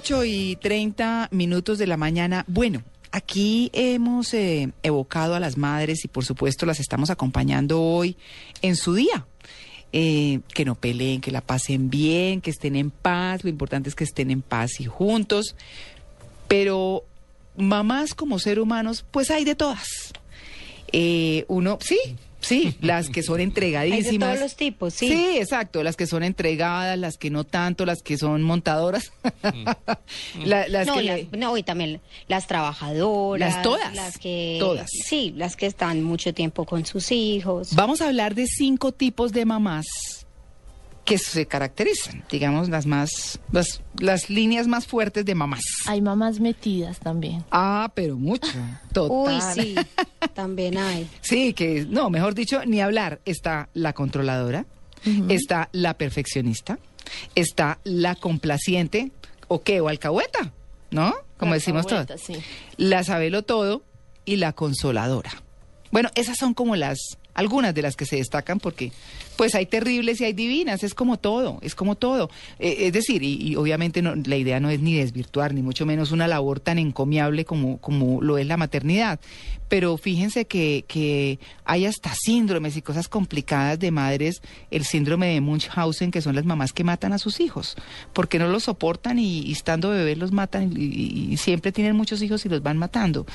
8 y 30 minutos de la mañana. Bueno, aquí hemos eh, evocado a las madres y por supuesto las estamos acompañando hoy en su día. Eh, que no peleen, que la pasen bien, que estén en paz. Lo importante es que estén en paz y juntos. Pero mamás como ser humanos, pues hay de todas. Eh, uno, sí, sí, las que son entregadísimas. Hay de todos los tipos, sí. Sí, exacto, las que son entregadas, las que no tanto, las que son montadoras. La- las no, que las- le- no, y también las trabajadoras. Las todas, Las que. todas. Sí, las que están mucho tiempo con sus hijos. Vamos a hablar de cinco tipos de mamás que se caracterizan, digamos, las más, las, las líneas más fuertes de mamás. Hay mamás metidas también. Ah, pero mucho. Uy, Total. sí, también hay. Sí, que no, mejor dicho, ni hablar. Está la controladora, está la perfeccionista, está la complaciente, o qué, o alcahueta, ¿no? Como La decimos todos. alcahueta, sí. La sabelo todo y la consoladora. Bueno, esas son como las algunas de las que se destacan porque pues hay terribles y hay divinas, es como todo, es como todo. Eh, es decir, y, y obviamente no, la idea no es ni desvirtuar, ni mucho menos una labor tan encomiable como, como lo es la maternidad. Pero fíjense que, que hay hasta síndromes y cosas complicadas de madres, el síndrome de Munchausen, que son las mamás que matan a sus hijos, porque no los soportan y, y estando bebés los matan y, y- y siempre tienen muchos hijos y los van matando.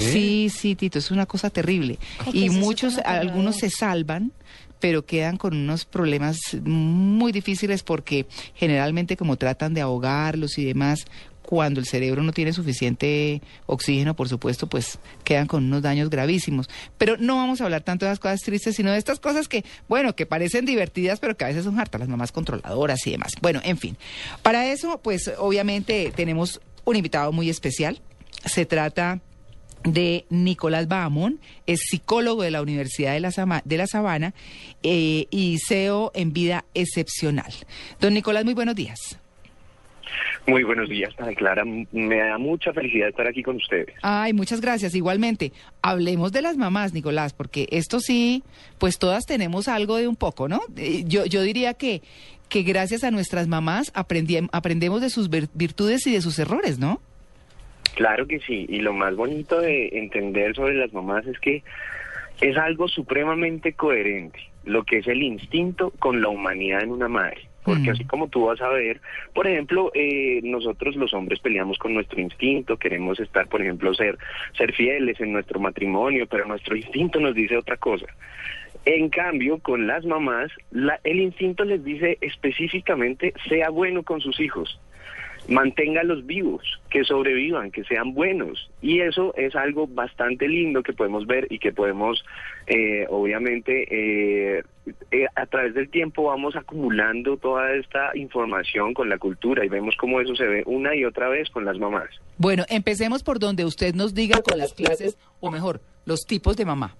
Sí, sí, Tito, es una cosa terrible. Que y muchos, aterrador. Algunos se salvan, pero quedan con unos problemas muy difíciles porque generalmente como tratan de ahogarlos y demás, cuando el cerebro no tiene suficiente oxígeno, por supuesto, pues quedan con unos daños gravísimos. Pero no vamos a hablar tanto de las cosas tristes, sino de estas cosas que, bueno, que parecen divertidas, pero que a veces son hartas, las mamás controladoras y demás. Bueno, en fin. Para eso, pues obviamente tenemos un invitado muy especial. Se trata de Nicolás Bahamón, es psicólogo de la Universidad de la, Sama- de la Sabana eh, y CEO en Vida Excepcional. Don Nicolás, muy buenos días. Muy buenos días, Ana Clara. Me da mucha felicidad estar aquí con ustedes. Ay, muchas gracias. Igualmente, hablemos de las mamás, Nicolás, porque esto sí, pues todas tenemos algo de un poco, ¿no? Eh, Yo, yo diría que, que gracias a nuestras mamás aprendi- aprendemos de sus vir- virtudes y de sus errores, ¿no? Claro que sí, y lo más bonito de entender sobre las mamás es que es algo supremamente coherente, lo que es el instinto con la humanidad en una madre. Porque así como tú vas a ver, por ejemplo, eh, nosotros los hombres peleamos con nuestro instinto, queremos estar, por ejemplo, ser, ser fieles en nuestro matrimonio, pero nuestro instinto nos dice otra cosa. En cambio, con las mamás, la- el instinto les dice específicamente, sea bueno con sus hijos, manténgalos vivos, que sobrevivan, que sean buenos. Y eso es algo bastante lindo que podemos ver y que podemos, eh, obviamente, eh, eh, a través del tiempo vamos acumulando toda esta información con la cultura y vemos cómo eso se ve una y otra vez con las mamás. Bueno, empecemos por donde usted nos diga con las clases, o mejor, los tipos de mamá.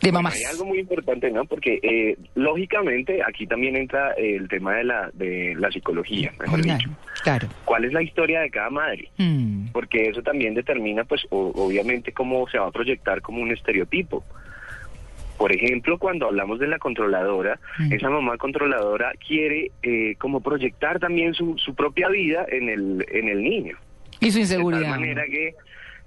De Bueno, mamás. hay algo muy importante, ¿no? Porque eh, lógicamente aquí también entra el tema de la, de la psicología, mejor Claro, dicho. claro. ¿Cuál es la historia de cada madre? Mm, porque eso también determina, pues, o- obviamente cómo se va a proyectar como un estereotipo. Por ejemplo, cuando hablamos de la controladora, Mm. esa mamá controladora quiere eh, como proyectar también su, su propia vida en el, en el niño. Y su De inseguridad. tal manera que,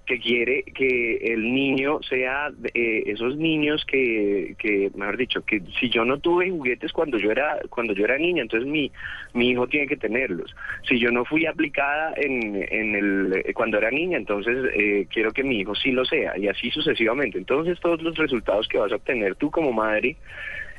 que quiere que el niño sea eh, esos niños que, que, mejor dicho, que si yo no tuve juguetes cuando yo era cuando yo era niña, entonces mi, mi hijo tiene que tenerlos. Si yo no fui aplicada en, en el, eh, cuando era niña, entonces eh, quiero que mi hijo sí lo sea, y así sucesivamente. Entonces todos los resultados que vas a obtener tú como madre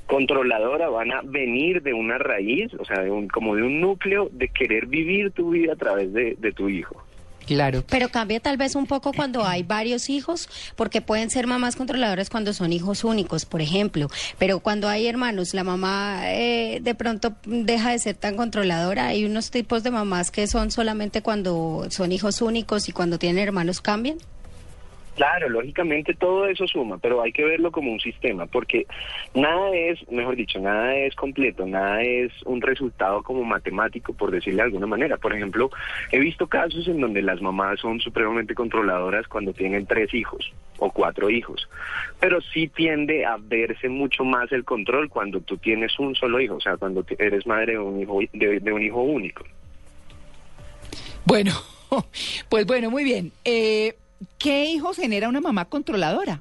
controladora van a venir de una raíz, o sea, de un, como de un núcleo de querer vivir tu vida a través de, de tu hijo. Claro. Pero cambia tal vez un poco cuando hay varios hijos, porque pueden ser mamás controladoras cuando son hijos únicos, por ejemplo. Pero cuando hay hermanos, la mamá eh, de pronto deja de ser tan controladora. Hay unos tipos de mamás que son solamente cuando son hijos únicos y cuando tienen hermanos cambian. Claro, lógicamente todo eso suma, pero hay que verlo como un sistema, porque nada es, mejor dicho, nada es completo, nada es un resultado como matemático, por decirle de alguna manera. Por ejemplo, he visto casos en donde las mamás son supremamente controladoras cuando tienen tres hijos o cuatro hijos, pero sí tiende a verse mucho más el control cuando tú tienes un solo hijo, o sea, cuando eres madre de un hijo, de, de un hijo único. Bueno, pues bueno, muy bien. Eh, ¿Qué hijos genera una mamá controladora?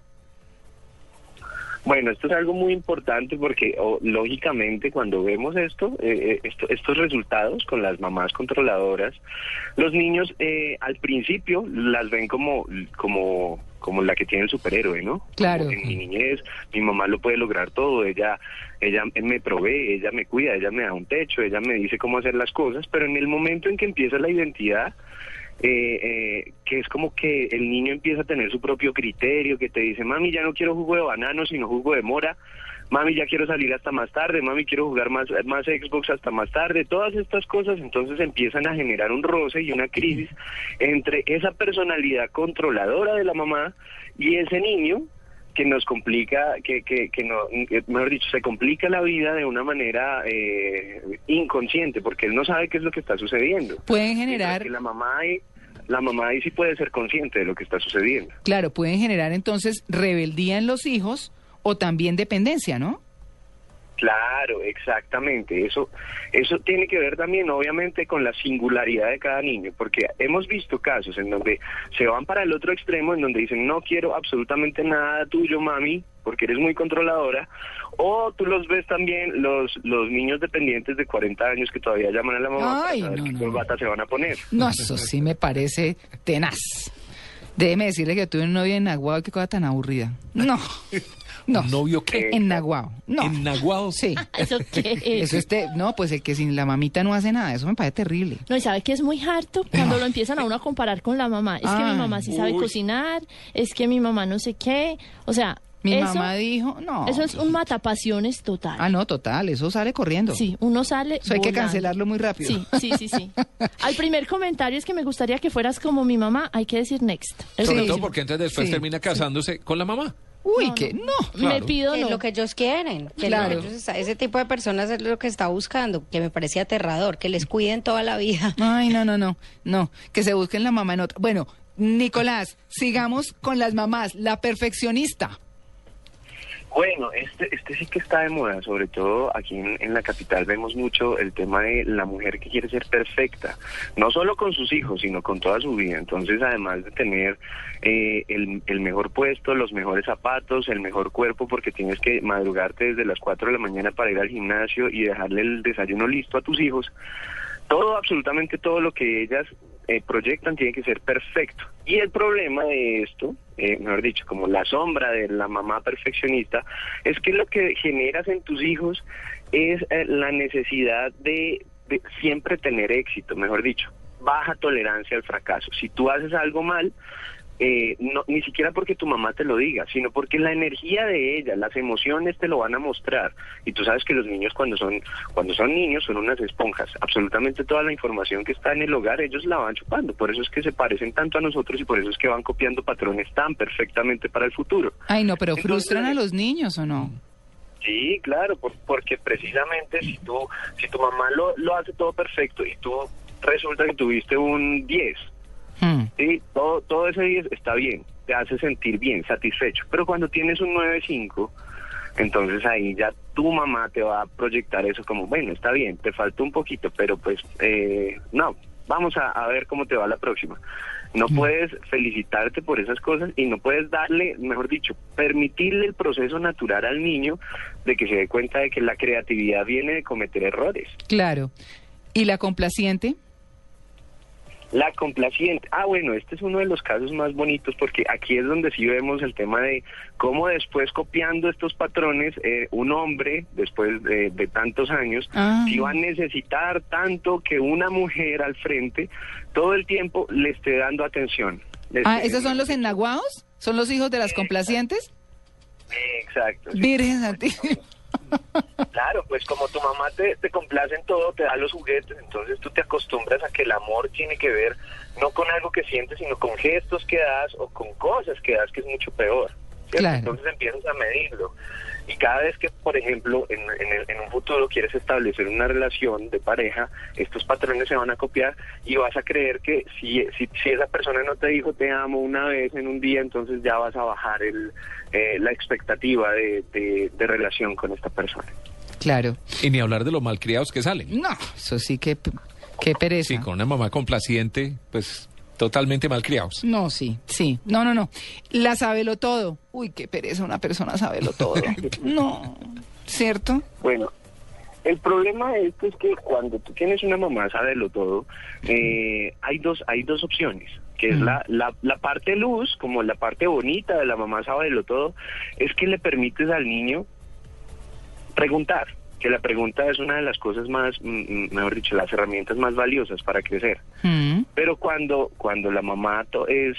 Bueno, esto es algo muy importante porque o, lógicamente cuando vemos esto, eh, eh, esto- estos resultados con las mamás controladoras, los niños eh, al principio las ven como como como la que tiene el superhéroe, ¿no? Claro. Como En mi niñez, mi mamá lo puede lograr todo, ella ella me provee, ella me cuida, ella me da un techo, ella me dice cómo hacer las cosas, pero en el momento en que empieza la identidad eh, eh, que es como que el niño empieza a tener su propio criterio, que te dice, mami, ya no quiero jugo de banano, sino jugo de mora, mami, ya quiero salir hasta más tarde, mami, quiero jugar más, más Xbox hasta más tarde, todas estas cosas entonces empiezan a generar un roce y una crisis entre esa personalidad controladora de la mamá y ese niño que nos complica, que, que, que no, eh, mejor dicho, se complica la vida de una manera eh, inconsciente, porque él no sabe qué es lo que está sucediendo. Pueden generar, que la mamá ahí, la mamá ahí sí puede ser consciente de lo que está sucediendo. claro, pueden generar entonces rebeldía en los hijos o también dependencia, ¿no? Claro, exactamente. Eso, eso tiene que ver también, obviamente, con la singularidad de cada niño, porque hemos visto casos en donde se van para el otro extremo, en donde dicen no quiero absolutamente nada tuyo, mami, porque eres muy controladora, o tú los ves también los los niños dependientes de 40 años que todavía llaman a la mamá Ay, para saber no, qué no, corbata se van a poner. No, eso sí me parece tenaz. Déjeme decirle que tuve un novio en Naguao, qué cosa tan aburrida. No, no. ¿Novio qué? En Naguao, no. ¿En Naguao? Sí. ¿Eso qué es? Eso este, no, pues el que sin la mamita no hace nada, eso me parece terrible. No, y sabe que es muy harto cuando lo empiezan a uno a comparar con la mamá. Es que mi mamá sí sabe Uy. cocinar, es que mi mamá no sé qué. O sea, Mi eso, mamá dijo, no. eso es un matapasiones total. Ah, no, total, eso sale corriendo. Sí, uno sale. Eso hay que cancelarlo muy rápido. Sí, sí, sí, sí. Al primer comentario es que me gustaría que fueras como mi mamá, hay que decir next. Sobre todo que- porque entonces después Sí, termina casándose con la mamá. Uy, No, que no. no. Me pido Es no. lo que ellos quieren. que Claro. ellos está- ese tipo de personas es lo que está buscando, que me parece aterrador, que les cuiden toda la vida. Ay, no, no, no, no, que se busquen la mamá en otra. Bueno, Nicolás, sigamos con las mamás, la perfeccionista. Bueno, este, este sí que está de moda, sobre todo aquí en, en la capital vemos mucho el tema de la mujer que quiere ser perfecta, no solo con sus hijos, sino con toda su vida. Entonces, además de tener eh, el, el mejor puesto, los mejores zapatos, el mejor cuerpo, porque tienes que madrugarte desde las 4 de la mañana para ir al gimnasio y dejarle el desayuno listo a tus hijos, todo, absolutamente todo lo que ellas eh, proyectan tiene que ser perfecto. Y el problema de esto, eh, mejor dicho, como la sombra de la mamá perfeccionista, es que lo que generas en tus hijos es eh, la necesidad de, de siempre tener éxito, mejor dicho, baja tolerancia al fracaso. Si tú haces algo mal, eh, no, ni siquiera porque tu mamá te lo diga, sino porque la energía de ella, las emociones te lo van a mostrar. Y tú sabes que los niños cuando son cuando son niños son unas esponjas. Absolutamente toda la información que está en el hogar ellos la van chupando. Por eso es que se parecen tanto a nosotros y por eso es que van copiando patrones tan perfectamente para el futuro. Ay, no, pero Entonces- frustran a los niños o no? Sí, claro, por- porque precisamente si tú si tu mamá lo, lo hace todo perfecto y tú resulta que tuviste un 10 Sí, todo, todo ese 10 está bien, te hace sentir bien, satisfecho. Pero cuando tienes un 9.5, entonces ahí ya tu mamá te va a proyectar eso como, bueno, está bien, te falta un poquito, pero pues eh, no, vamos a, a ver cómo te va la próxima. No puedes felicitarte por esas cosas y no puedes darle, mejor dicho, permitirle el proceso natural al niño de que se dé cuenta de que la creatividad viene de cometer errores. Claro. ¿Y la complaciente? La complaciente. Ah, bueno, este es uno de los casos más bonitos porque aquí es donde sí vemos el tema de cómo después copiando estos patrones, eh, un hombre, después de, de tantos años, Ah. sí va a necesitar tanto que una mujer al frente todo el tiempo le esté dando atención. Ah, ¿esos son los ennaguados? ¿Son los hijos de las complacientes? Exacto. sí. Virgen Santísima. Claro, pues como tu mamá te, te complace en todo, te da los juguetes, entonces tú te acostumbras a que el amor tiene que ver no con algo que sientes, sino con gestos que das o con cosas que das, que es mucho peor. Entonces empiezas a medirlo. Y cada vez que, por ejemplo, en, en el- en un futuro quieres establecer una relación de pareja, estos patrones se van a copiar y vas a creer que si, si, si esa persona no te dijo te amo una vez en un día, entonces ya vas a bajar el, eh, la expectativa de, de- de relación con esta persona. Claro. Y ni hablar de los malcriados que salen. No, eso sí que, qué pereza. Sí, con una mamá complaciente, pues totalmente malcriados. No, sí, sí. No, no, no. La sabelo todo. Uy, qué pereza una persona sabelo todo. No, ¿cierto? Bueno, el problema de esto es que cuando tú tienes una mamá, sabelo todo, eh, hay dos hay dos opciones, que es Mm. la, la, la parte luz, como la parte bonita de la mamá sabelo todo, es que le permites al niño preguntar, que la pregunta es una de las cosas más, mm, mm, mejor dicho, las herramientas más valiosas para crecer. Mm. Pero cuando, cuando la mamá es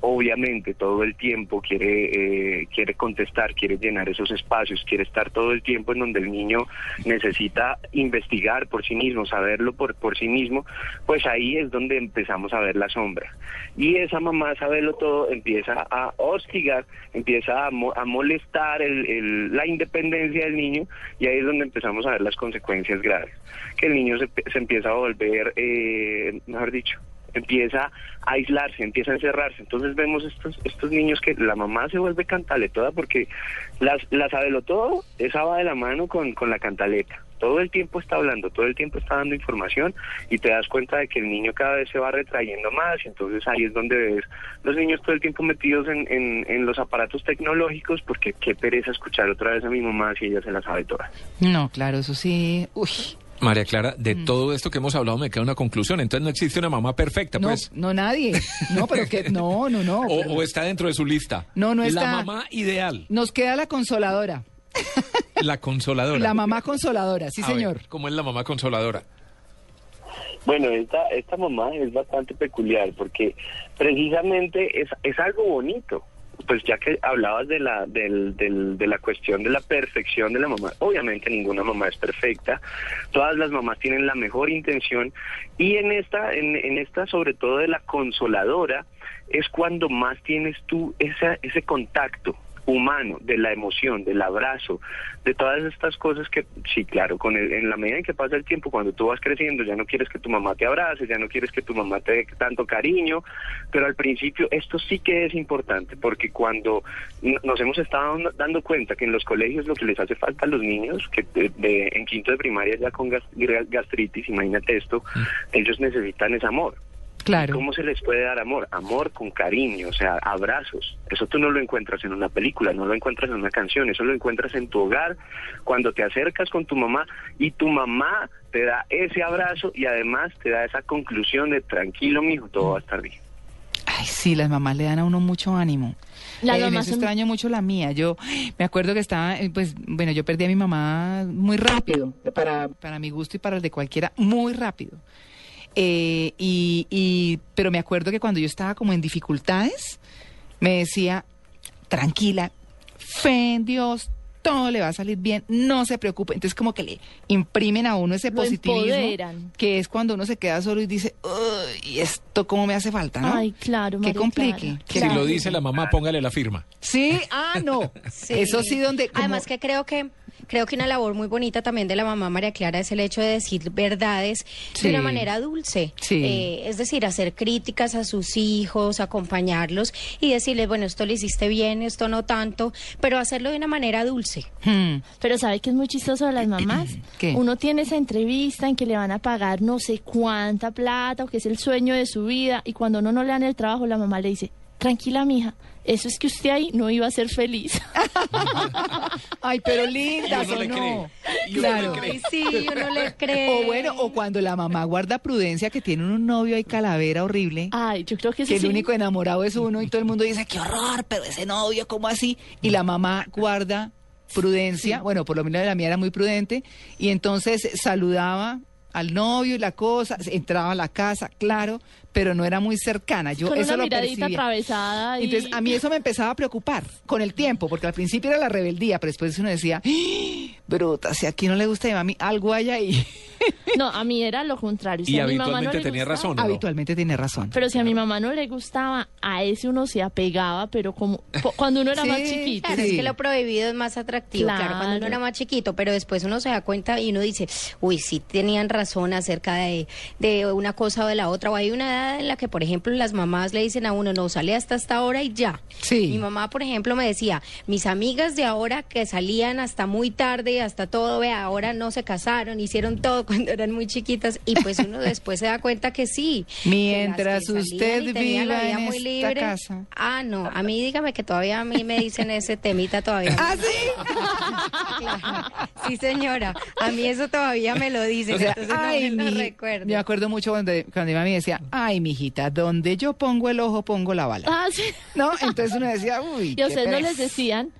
obviamente todo el tiempo quiere eh, quiere contestar, quiere llenar esos espacios, quiere estar todo el tiempo en donde el niño necesita investigar por sí mismo, saberlo por, por sí mismo, pues ahí es donde empezamos a ver la sombra. Y esa mamá, saberlo todo, empieza a hostigar, empieza a, mo- a molestar el- el- la independencia del niño y ahí es donde empezamos a ver las consecuencias graves. Que el niño se, se empieza a volver, eh, mejor dicho, empieza a aislarse, empieza a encerrarse. Entonces vemos estos estos niños que la mamá se vuelve cantaletoda porque las, la sabelo todo, esa va de la mano con, con la cantaleta. Todo el tiempo está hablando, todo el tiempo está dando información y te das cuenta de que el niño cada vez se va retrayendo más y entonces ahí es donde ves los niños todo el tiempo metidos en, en, en los aparatos tecnológicos porque qué pereza escuchar otra vez a mi mamá si ella se la sabe toda. No, claro, eso sí. Uy. María Clara, de todo esto que hemos hablado me queda una conclusión. Entonces no existe una mamá perfecta, No, pues. no nadie. No, pero que no, no, no. O, pero- o está dentro de su lista. No, no está. La mamá ideal, Nos queda la consoladora. la consoladora. La mamá consoladora, sí, A ver, señor. ¿Cómo es la mamá consoladora? Bueno, esta, esta mamá es bastante peculiar porque precisamente es, es algo bonito. Pues ya que hablabas de la, del, del- de la cuestión de la perfección de la mamá, obviamente ninguna mamá es perfecta, todas las mamás tienen la mejor intención. Y en esta, en, en esta sobre todo de la consoladora, es cuando más tienes tú esa, ese contacto humano, de la emoción, del abrazo, de todas estas cosas que, sí, claro, con el- en la medida en que pasa el tiempo, cuando tú vas creciendo, ya no quieres que tu mamá te abrace, ya no quieres que tu mamá te dé tanto cariño, pero al principio esto sí que es importante, porque cuando nos hemos estado dando- cuenta que en los colegios lo que les hace falta a los niños, que de- de- en quinto de primaria ya con gas- gastritis, imagínate esto, ellos necesitan ese amor. Claro. ¿Cómo se les puede dar amor? Amor con cariño, o sea, abrazos. Eso tú no lo encuentras en una película, no lo encuentras en una canción, eso lo encuentras en tu hogar, cuando te acercas con tu mamá y tu mamá te da ese abrazo y además te da esa conclusión de tranquilo, mijo, todo va a estar bien. Ay, sí, las mamás le dan a uno mucho ánimo. Las Eh, en mamás eso son- extraño mucho la mía. Yo me acuerdo que estaba, eh, pues, bueno, yo perdí a mi mamá muy rápido, para, para mi gusto y para el de cualquiera, muy rápido. Eh, y, y, pero me acuerdo que cuando yo estaba como en dificultades, me decía, tranquila, fe en Dios, todo le va a salir bien, no se preocupe. Entonces como que le imprimen a uno ese Lo positivismo, empoderan. que es cuando uno se queda solo y dice, "Uy, esto cómo me hace falta, ¿no? Ay, claro, Que María complique. Clara, Que Si claro. lo dice la mamá, póngale la firma. Sí, ah, no. Eso sí, donde. como- Además que creo que creo que una labor muy bonita también de la mamá María Clara es el hecho de decir verdades Sí. de una manera dulce. Sí. Eh, es decir, hacer críticas a sus hijos, acompañarlos y decirles, bueno, esto le hiciste bien, esto no tanto, pero hacerlo de una manera dulce. Hmm, Pero ¿sabe qué es muy chistoso de las mamás? ¿Qué? Uno tiene esa entrevista en que le van a pagar no sé cuánta plata o que es el sueño de su vida y cuando uno no le dan el trabajo la mamá le dice, tranquila mija, eso es que usted ahí no iba a ser feliz. Ay, pero uno o le no. Claro. Ay, sí, uno le cree. O bueno, o cuando la mamá guarda prudencia que tiene un novio ahí calavera horrible. Ay, yo creo que que eso el sí. único enamorado es uno y todo el mundo dice, qué horror, pero ese novio, ¿cómo así? Y la mamá guarda prudencia, bueno, por lo menos la mía era muy prudente, y entonces saludaba al novio y la cosa, entraba a la casa, claro, pero no era muy cercana. Yo Con eso una lo miradita percibía. atravesada. Y... Entonces, a mí eso me empezaba a preocupar con el tiempo, porque al principio era la rebeldía, pero después uno decía, ¡Ah! bruta, si aquí no le gusta a mi mami, algo hay ahí. No, a mí era lo contrario. Si Y a mi mamá no habitualmente le tenía gustaba- razón. Habitualmente tiene razón. Pero si a mi mamá no le gustaba, a ese uno se apegaba, pero como cuando uno era Sí, más chiquito. Claro, Sí. es que lo prohibido es más atractivo, claro. cuando uno era más chiquito, pero después uno se da cuenta y uno dice, uy, sí tenían razón acerca de, de una cosa o de la otra, o hay una edad en la que, por ejemplo, las mamás le dicen a uno, no, sale hasta esta hora y ya. Sí. Mi mamá, por ejemplo, me decía, mis amigas de ahora que salían hasta muy tarde, hasta todo, vea, ahora no se casaron, hicieron todo cuando eran muy chiquitas, y pues uno después se da cuenta que sí. Mientras que usted y viva vida en muy esta libre. casa. Ah, no, a mí dígame que todavía a mí me dicen ese temita todavía. ¿Ah, sí? Claro. Sí, señora, a mí eso todavía me lo dicen, O sea, entonces ay, no me lo mi- recuerdo. me acuerdo mucho cuando, cuando mi mami decía, ay, mijita, donde yo pongo el ojo, pongo la bala. Ah, sí. ¿No? Entonces uno decía, uy, Y a ustedes no les decían,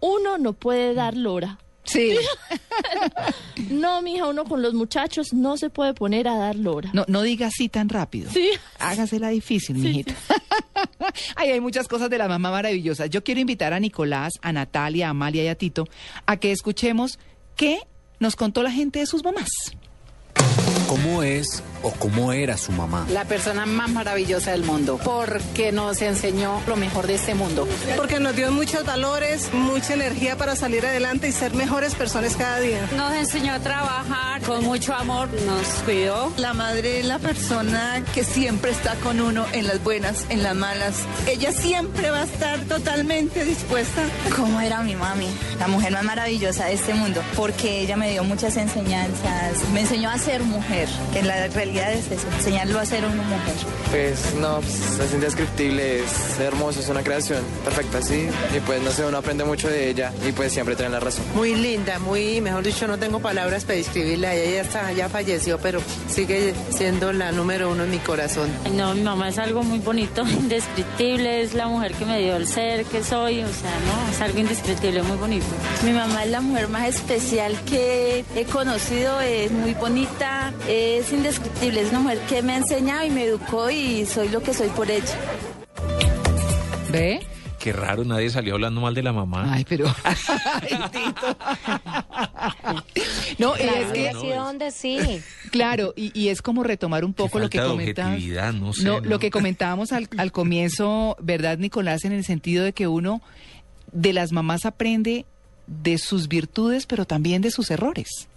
uno no puede dar lora. Sí. No, mija, uno con los muchachos no se puede poner a dar lora. No, no diga así tan rápido. Sí. Hágasela difícil, mijita. Ay, hay muchas cosas de la mamá maravillosas. Yo quiero invitar a Nicolás, a Natalia, a Amalia y a Tito a que escuchemos qué nos contó la gente de sus mamás. ¿Cómo es o cómo era su mamá? La persona más maravillosa del mundo, porque nos enseñó lo mejor de este mundo. Porque nos dio muchos valores, mucha energía para salir adelante y ser mejores personas cada día. Nos enseñó a trabajar con mucho amor, nos cuidó. La madre es la persona que siempre está con uno en las buenas, en las malas. Ella siempre va a estar totalmente dispuesta. ¿Cómo era mi mami? La mujer más maravillosa de este mundo, porque ella me dio muchas enseñanzas, me enseñó a ser mujer, que la realidad es eso, enseñarlo a ser una mujer. Pues no, pues, es indescriptible, es hermoso, es una creación perfecta, sí. Y pues no sé, uno aprende mucho de ella y pues siempre tiene la razón. Muy linda, muy, mejor dicho, no tengo palabras para describirla. Ella ya, está, ya falleció, pero sigue siendo la número uno en mi corazón. No, mi mamá es algo muy bonito, indescriptible, es la mujer que me dio el ser que soy, o sea, no, es algo indescriptible, muy bonito. Mi mamá es la mujer más especial que he conocido, es muy bonita, es indescriptible, es una mujer que me ha enseñado y me educó y soy lo que soy por ella. ¿Ve? Qué raro, nadie salió hablando mal de la mamá. Ay, pero... Ay, Tito. no, y Claro, es que... sí, donde sí. Claro, y, y es como retomar un poco lo que comentábamos. objetividad, no sé, No, ¿no? lo que comentábamos al, al comienzo, ¿verdad, Nicolás? En el sentido de que uno de las mamás aprende de sus virtudes, pero también de sus errores.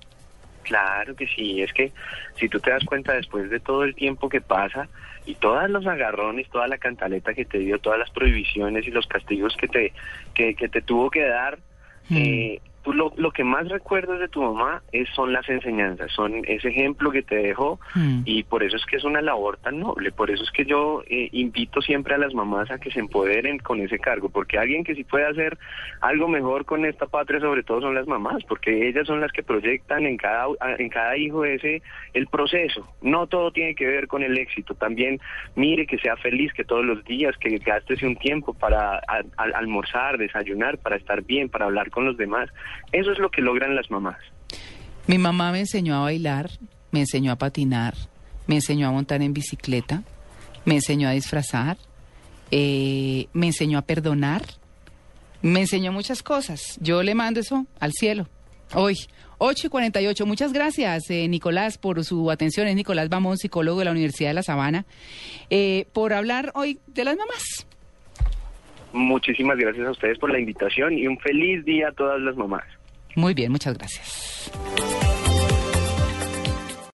Claro que sí, es que si tú te das cuenta después de todo el tiempo que pasa y todos los agarrones, toda la cantaleta que te dio, todas las prohibiciones y los castigos que te, que, que te tuvo que dar, eh, tú lo, lo que más recuerdas de tu mamá es, son las enseñanzas, son ese ejemplo que te dejó Hmm. y por eso es que es una labor tan noble, por eso es que yo eh, invito siempre a las mamás a que se empoderen con ese cargo, porque alguien que sí puede hacer algo mejor con esta patria sobre todo son las mamás, porque ellas son las que proyectan en cada en cada hijo ese el proceso. No todo tiene que ver con el éxito, también mire que sea feliz, que todos los días que gástese un tiempo para a- a- almorzar, desayunar, para estar bien, para hablar con los demás. Eso es lo que logran las mamás. Mi mamá me enseñó a bailar, me enseñó a patinar, me enseñó a montar en bicicleta, me enseñó a disfrazar, eh, me enseñó a perdonar, me enseñó muchas cosas. Yo le mando eso al cielo. Hoy, 8 y 48. Muchas gracias, eh, Nicolás, por su atención. Es Nicolás Bamón, psicólogo de la Universidad de La Sabana, eh, por hablar hoy de las mamás. Muchísimas gracias a ustedes por la invitación y un feliz día a todas las mamás. Muy bien, muchas gracias.